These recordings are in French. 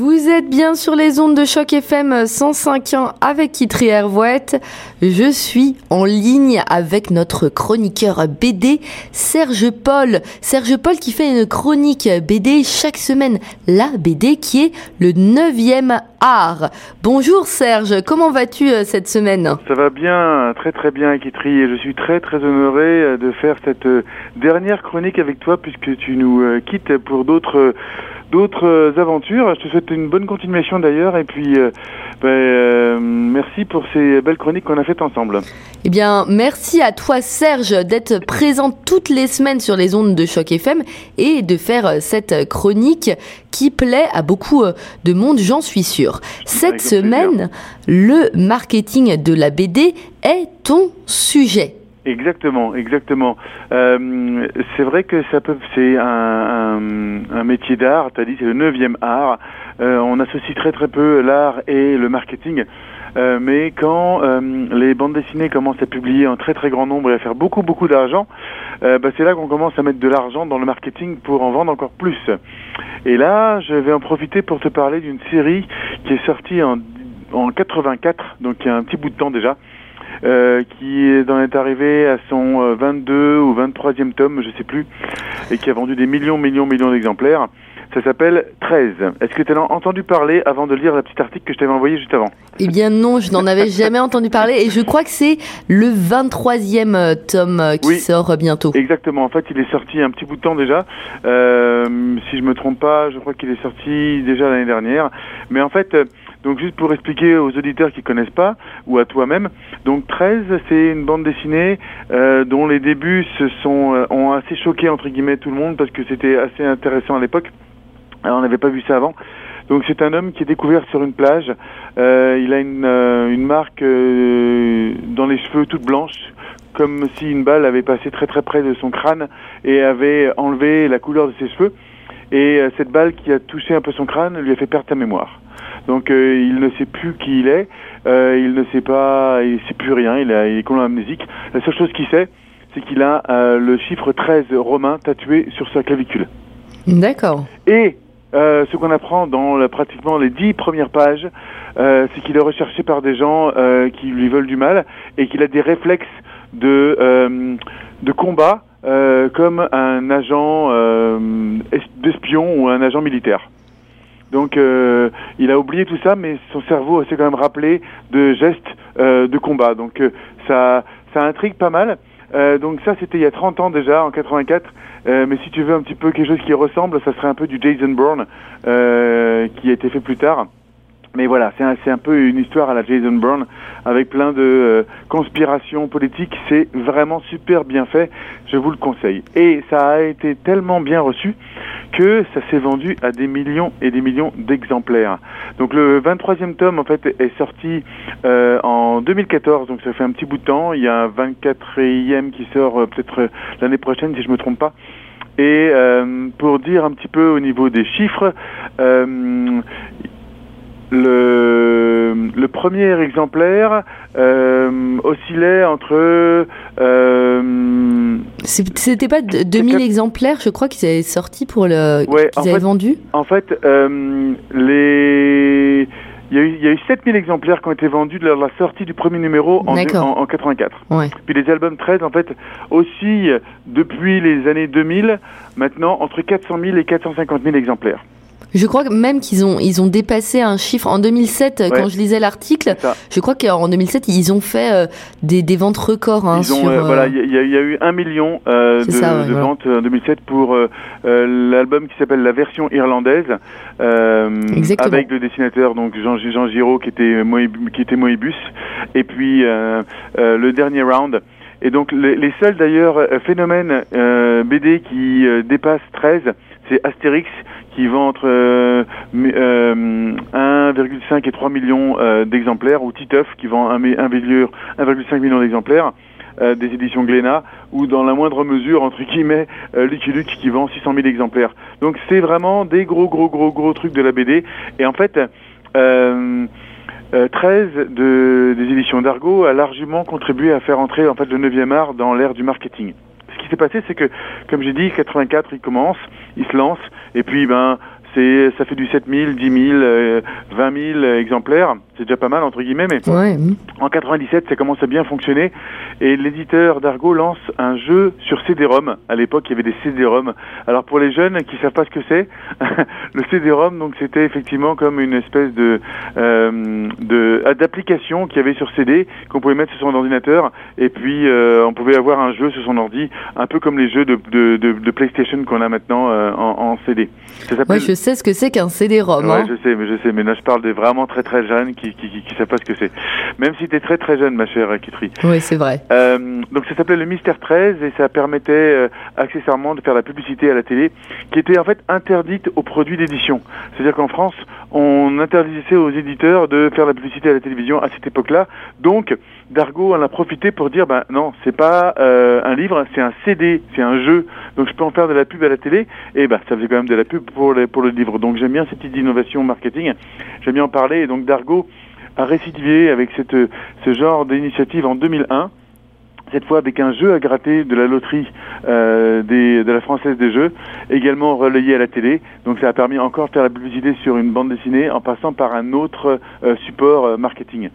Vous êtes bien sur les ondes de choc FM 105.1 avec Kitri Hervouette. Je suis en ligne avec notre chroniqueur BD Serge Paul. Serge Paul qui fait une chronique BD chaque semaine. La BD qui est le neuvième art. Bonjour Serge, comment vas-tu euh, cette semaine? Ça va bien, très très bien Kitri je suis très très honoré euh, de faire cette euh, dernière chronique avec toi puisque tu nous quittes pour d'autres d'autres euh, aventures. Je te souhaite une bonne continuation d'ailleurs et puis euh, ben, euh, merci pour ces belles chroniques qu'on a faites ensemble. Eh bien, merci à toi Serge d'être présent toutes les semaines sur les ondes de Choc FM et de faire cette chronique qui plaît à beaucoup de monde, j'en suis sûr. Cette semaine, le marketing de la BD est ton sujet. Exactement, exactement. Euh, c'est vrai que ça peut, c'est un, un, métier d'art. Tu as dit c'est le neuvième art. Euh, on associe très très peu l'art et le marketing. Euh, mais quand euh, les bandes dessinées commencent à publier en très très grand nombre et à faire beaucoup beaucoup d'argent, euh, bah, c'est là qu'on commence à mettre de l'argent dans le marketing pour en vendre encore plus. Et là, je vais en profiter pour te parler d'une série qui est sortie en, en 84, donc il y a un petit bout de temps déjà, euh, qui est arrivé à son 22 euh, ou 23e tome, je sais plus, et qui a vendu des millions, millions, millions d'exemplaires. Ça s'appelle 13. Est-ce que tu as entendu parler avant de lire le petit article que je t'avais envoyé juste avant? Eh bien non, je n'en avais jamais entendu parler et je crois que c'est le 23e euh, tome qui sort bientôt. Exactement, en fait il est sorti un petit bout de temps déjà. Euh, si je me trompe pas, je crois qu'il est sorti déjà l'année dernière. Mais en fait, donc juste pour expliquer aux auditeurs qui connaissent pas, ou à toi-même, donc 13, c'est une bande dessinée euh, dont les débuts se sont euh, ont assez choqué entre guillemets tout le monde parce que c'était assez intéressant à l'époque. Alors on n'avait pas vu ça avant. Donc c'est un homme qui est découvert sur une plage. Euh, il a une, euh, une marque euh, dans les cheveux toute blanche, comme si une balle avait passé très très près de son crâne et avait enlevé la couleur de ses cheveux. Et cette balle qui a touché un peu son crâne lui a fait perdre sa mémoire. Donc euh, il ne sait plus qui il est, euh, il ne sait pas, il sait plus rien, il, a, il est complètement amnésique. La seule chose qu'il sait, c'est qu'il a euh, le chiffre 13 romain tatoué sur sa clavicule. D'accord. Et euh, ce qu'on apprend dans la, pratiquement les dix premières pages, euh, c'est qu'il est recherché par des gens euh, qui lui veulent du mal et qu'il a des réflexes de, de combat comme un agent d'espion ou un agent militaire. Donc euh, il a oublié tout ça, mais son cerveau s'est quand même rappelé de gestes euh, de combat. Donc euh, ça, ça intrigue pas mal. donc ça c'était il y a 30 ans déjà, en 84. mais si tu veux un petit peu quelque chose qui ressemble, ça serait un peu du Jason Bourne qui a été fait plus tard. Mais voilà, c'est un, un, peu une histoire à la Jason Bourne avec plein de euh, conspirations politiques. C'est vraiment super bien fait, je vous le conseille. Et ça a été tellement bien reçu que ça s'est vendu à des millions et des millions d'exemplaires. Donc le 23e tome en fait est sorti euh, en 2014, donc ça fait un petit bout de temps. Il y a un 24e qui sort euh, peut-être l'année prochaine si je me trompe pas. Et pour dire un petit peu au niveau des chiffres, le, le premier exemplaire euh, oscillait entre. Euh, C'était pas 2000 exemplaires, je crois, qu'ils avaient sorti pour le. Ouais, qu'ils avaient vendu En fait, euh, les. Il y, a eu, il y a eu 7000 exemplaires qui ont été vendus de la sortie du premier numéro en, en, en 84. Ouais. Puis les albums 13, en fait, aussi depuis les années 2000, maintenant entre 400 000 et 450 000 exemplaires. Je crois même qu'ils ont ils ont dépassé un chiffre en 2007 quand je lisais l'article. Je crois qu'en 2007 ils ont fait euh, des, des ventes records. Hein, ils ont, euh, voilà, il y, y, a eu un million euh, de, ça, de ventes en 2007 pour l'album qui s'appelle la version irlandaise, avec le dessinateur donc Jean, Jean Giraud qui était qui était Moebius et puis le dernier round. Et donc les, les seuls d'ailleurs phénomènes BD qui dépassent 13, c'est Astérix qui vend entre 1,5 euh, et 3 millions euh, d'exemplaires, ou Titeuf qui vend 1,5 million d'exemplaires. Euh, des éditions Glénat, ou dans la moindre mesure, entre guillemets, Lucky qui vend 600 000 exemplaires. Donc c'est vraiment des gros, gros, gros, gros trucs de la BD. Et en fait, 13 de, des éditions d'Argo a largement contribué à faire entrer en fait le 9e art dans l'ère du marketing qui s'est passé, c'est que, comme j'ai dit, 84, il commence, il se lance, et puis, ben, c'est ça fait du 7000, 10 000, 20 000 exemplaires. C'est déjà pas mal entre guillemets, mais en 97, ça commence à bien fonctionner. Et l'éditeur d'Argo lance un jeu sur CD-ROM. À l'époque, il y avait des CD-ROM. Alors pour les jeunes qui savent pas ce que c'est, le CD-ROM, donc c'était effectivement comme une espèce de de d'application qu'il y avait sur CD qu'on pouvait mettre sur son ordinateur. Et puis on pouvait avoir un jeu sur son ordi, un peu comme les jeux de de, de, PlayStation qu'on a maintenant en, en CD. Je sais ce que c'est qu'un CD-ROM. Ouais, hein. je sais, mais je sais, mais là je parle des vraiment très très jeunes qui qui, qui, qui savent pas ce que c'est. Même si tu es très très jeune, ma chère Kitri. Oui, c'est vrai. Euh, donc ça s'appelait le Mystère 13 et ça permettait euh, accessoirement de faire la publicité à la télé, qui était en fait interdite aux produits d'édition. C'est-à-dire qu'en France, on interdisait aux éditeurs de faire la publicité à la télévision à cette époque-là. Donc Dargo en a profité pour dire ben non, c'est pas euh, un livre, c'est un CD, c'est un jeu. Donc je peux en faire de la pub à la télé et ben ça faisait quand même de la pub pour pour le livre. Donc j'aime bien cette petite innovation marketing. J'aime bien en parler et donc Dargo a récidivé avec cette ce genre d'initiative en 2001 cette fois avec un jeu à gratter de la loterie euh, de la française des jeux, également relayé à la télé. Donc ça a permis encore de faire la publicité sur une bande dessinée en passant par un autre euh, support euh, marketing.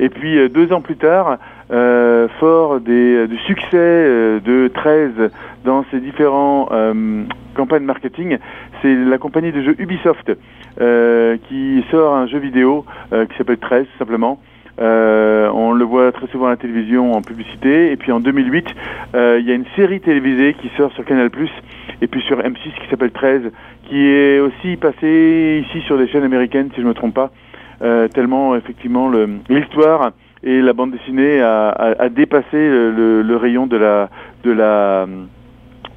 Et puis euh, deux ans plus tard, euh, fort des, du succès euh, de 13 dans ses différents campagnes marketing, c'est la compagnie de jeux Ubisoft qui sort un jeu vidéo qui s'appelle 13 tout simplement. Euh, on le voit très souvent à la télévision en publicité. Et puis en 2008, euh, il y a une série télévisée qui sort sur Canal+, et puis sur M6 qui s'appelle 13, qui est aussi passée ici sur des chaînes américaines, si je ne me trompe pas. Euh, tellement effectivement l'histoire et la bande dessinée a, a, dépassé le, le, rayon de la de la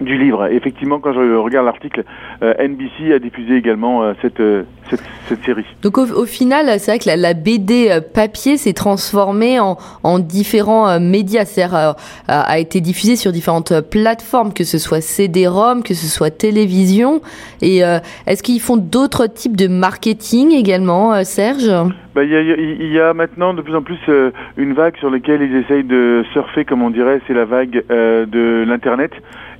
du livre. effectivement, quand je regarde l'article, euh, NBC a diffusé également euh, cette, cette, cette, série. Donc au, final, c'est vrai que la, la BD papier s'est transformée en, en différents médias, c'est-à-dire a été diffusée sur différentes plateformes, que ce soit CD-ROM, que ce soit télévision. Et est-ce qu'ils font d'autres types de marketing également, Serge? Bah, il y, a, y, a, maintenant de plus en plus une vague sur laquelle ils essayent de surfer, comme on dirait, c'est la vague de l'internet.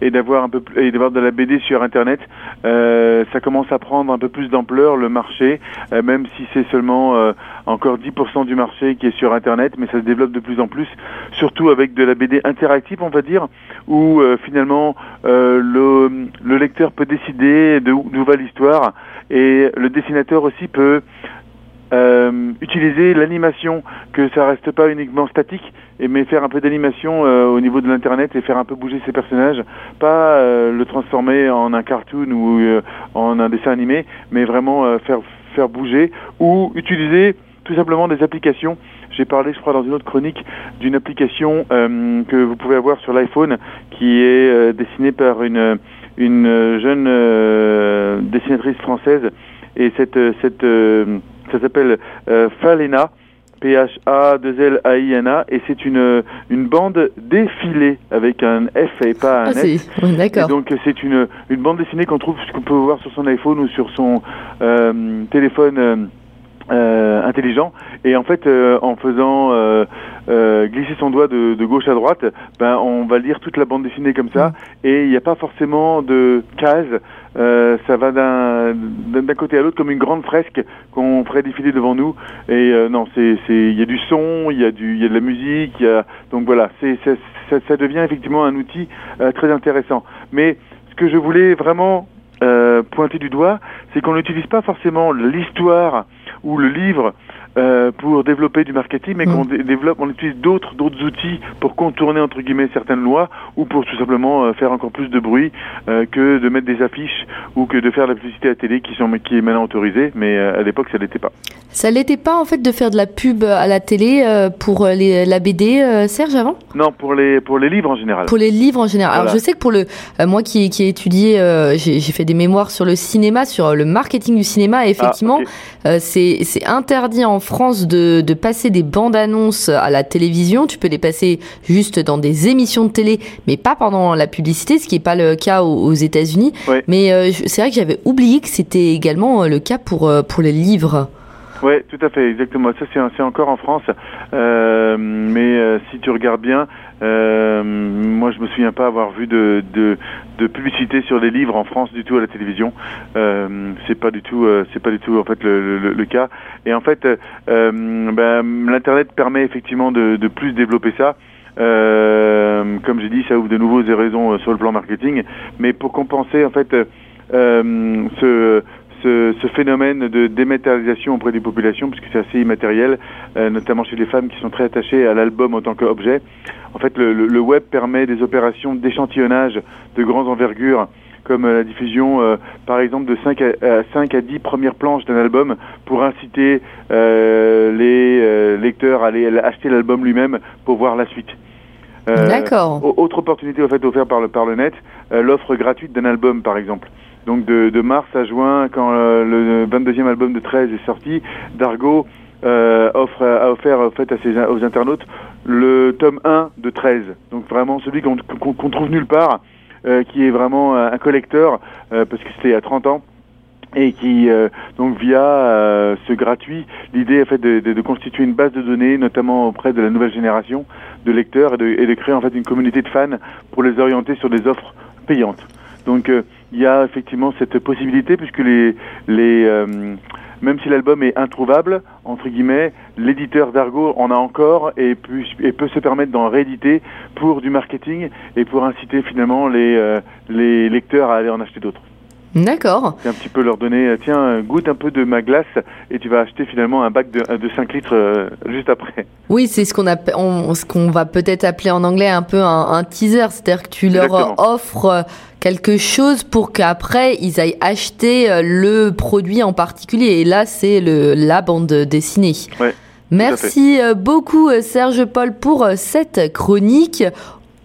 Et d'avoir un peu et d'avoir de la BD sur internet euh, ça commence à prendre un peu plus d'ampleur. Le marché euh, même si c'est seulement euh, encore 10% du marché qui est sur internet mais ça se développe de plus en plus surtout avec de la BD interactive on va dire où euh, finalement le, le lecteur peut décider d'où va l'histoire et le dessinateur aussi peut euh, utiliser l'animation, que ça reste pas uniquement statique, mais faire un peu d'animation euh, au niveau de l'internet et faire un peu bouger ses personnages, pas euh, le transformer en un cartoon ou euh, en un dessin animé, mais vraiment faire faire bouger ou utiliser tout simplement des applications. J'ai parlé, je crois, dans une autre chronique, d'une application que vous pouvez avoir sur l'iPhone qui est dessinée par une une jeune dessinatrice française et cette cette ça s'appelle euh, Falena. P-H-A-2-L-A-I-N-A et c'est une une bande défilée avec un F et pas un ah, S. D'accord. Donc c'est une une bande dessinée qu'on trouve qu'on peut voir sur son iPhone ou sur son euh, téléphone euh, euh, intelligent et en fait euh, en faisant euh, glisser son doigt de, de, gauche à droite ben on va lire toute la bande dessinée comme ça. Mm. et il n'y a pas forcément de cases ça va d'un d'un côté à l'autre comme une grande fresque qu'on ferait défiler devant nous. Et non c'est c'est il y a du son il y a du il y a de la musique il y a donc voilà c'est ça, ça, devient effectivement un outil très intéressant. Mais ce que je voulais vraiment pointer du doigt c'est qu'on n'utilise pas forcément l'histoire ou le livre euh, pour développer du marketing, mais qu'on mm. développe, on utilise d'autres d'autres outils pour contourner entre guillemets certaines lois ou pour tout simplement euh, faire encore plus de bruit euh, que de mettre des affiches ou que de faire la publicité à la télé qui sont qui est maintenant autorisée, mais à l'époque ça l'était pas. Ça l'était pas en fait de faire de la pub à la télé pour les, la BD, Serge avant? Non, pour les pour les livres en général. Pour les livres en général. Alors je sais que pour le moi qui qui ai étudié, j'ai fait des mémoires sur le cinéma, sur le marketing du cinéma, et effectivement ah, c'est c'est interdit en France de, de passer des bandes annonces à la télévision. Tu peux les passer juste dans des émissions de télé, mais pas pendant la publicité, ce qui n'est pas le cas aux, États-Unis. Mais euh, c'est vrai que j'avais oublié que c'était également euh, le cas pour, euh, pour les livres. Oui, tout à fait, exactement. Ça, c'est encore en France. Euh, mais euh, si tu regardes bien, euh, me souviens pas avoir vu de, de, publicité sur des livres en France du tout à la télévision. Euh, c'est pas du tout, euh, c'est pas du tout en fait le, le, cas. Et en fait, euh, ben, l'internet permet effectivement de, de, plus développer ça. Euh, comme j'ai dit, ça ouvre de nouveaux raisons sur le plan marketing. Mais pour compenser en fait ce ce, ce, phénomène de dématérialisation auprès des populations, puisque c'est assez immatériel, euh, notamment chez les femmes qui sont très attachées à l'album en tant qu'objet. En fait, le, le, web permet des opérations d'échantillonnage de grande envergure, comme la diffusion, euh, par exemple, de 5 à, 5 à 10 premières planches d'un album pour inciter euh, les euh, lecteurs à aller acheter l'album lui-même pour voir la suite. D'accord. Autre opportunité fait offerte par le, par le net, l'offre gratuite d'un album, par exemple. Donc de, de, mars à juin, quand euh, le 22e album de 13 est sorti, Dargo euh, offre, a offert en fait, à ses, aux internautes le tome 1 de 13. Donc vraiment celui qu'on qu trouve nulle part, euh, qui est vraiment un collecteur, euh, parce que c'était à 30 ans et qui euh, donc via euh, ce gratuit, l'idée en fait de, de, de, constituer une base de données, notamment auprès de la nouvelle génération de lecteurs et de, et de créer en fait une communauté de fans pour les orienter sur des offres payantes. Donc euh, il y a effectivement cette possibilité puisque les, les euh, même si l'album est introuvable entre guillemets, l'éditeur d'Argo en a encore et, peut, et peut se permettre d'en rééditer pour du marketing et pour inciter finalement les, euh, les lecteurs à aller en acheter d'autres. D'accord. C'est un petit peu leur donner, euh, tiens, goûte un peu de ma glace et tu vas acheter finalement un bac de, de 5 litres euh, juste après. Oui, c'est ce qu'on on, ce qu'on va peut-être appeler en anglais un peu un, un teaser, c'est-à-dire que tu Exactement. leur offres quelque chose pour qu'après ils aillent acheter euh, le produit en particulier. Et là, c'est le la bande dessinée. Ouais. Merci beaucoup Serge Paul pour cette chronique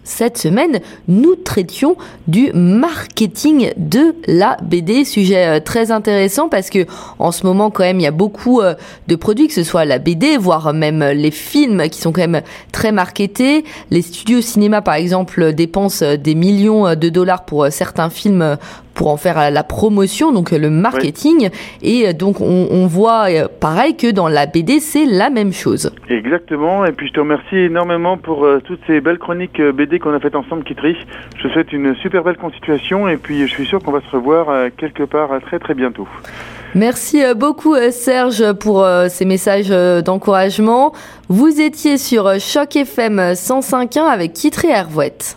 cette semaine, nous traitions du marketing de la BD, sujet euh, très intéressant parce que en ce moment quand même il y a beaucoup euh, de produits, que ce soit la BD, voire même les films qui sont quand même très marketés. Les studios cinéma par exemple dépensent des millions de dollars pour certains films pour en faire la promotion, donc le marketing. Oui. Et donc on, on, voit pareil que dans la BD, c'est la même chose. Exactement. Et puis je te remercie énormément pour euh, toutes ces belles chroniques BD qu'on a faites ensemble, Kitri. Je te souhaite une super belle constitution et puis je suis sûr qu'on va se revoir euh, quelque part euh, très très bientôt. Merci beaucoup Serge pour ces messages d'encouragement. Vous étiez sur Choc FM 105.1 avec Kitri Hervouette.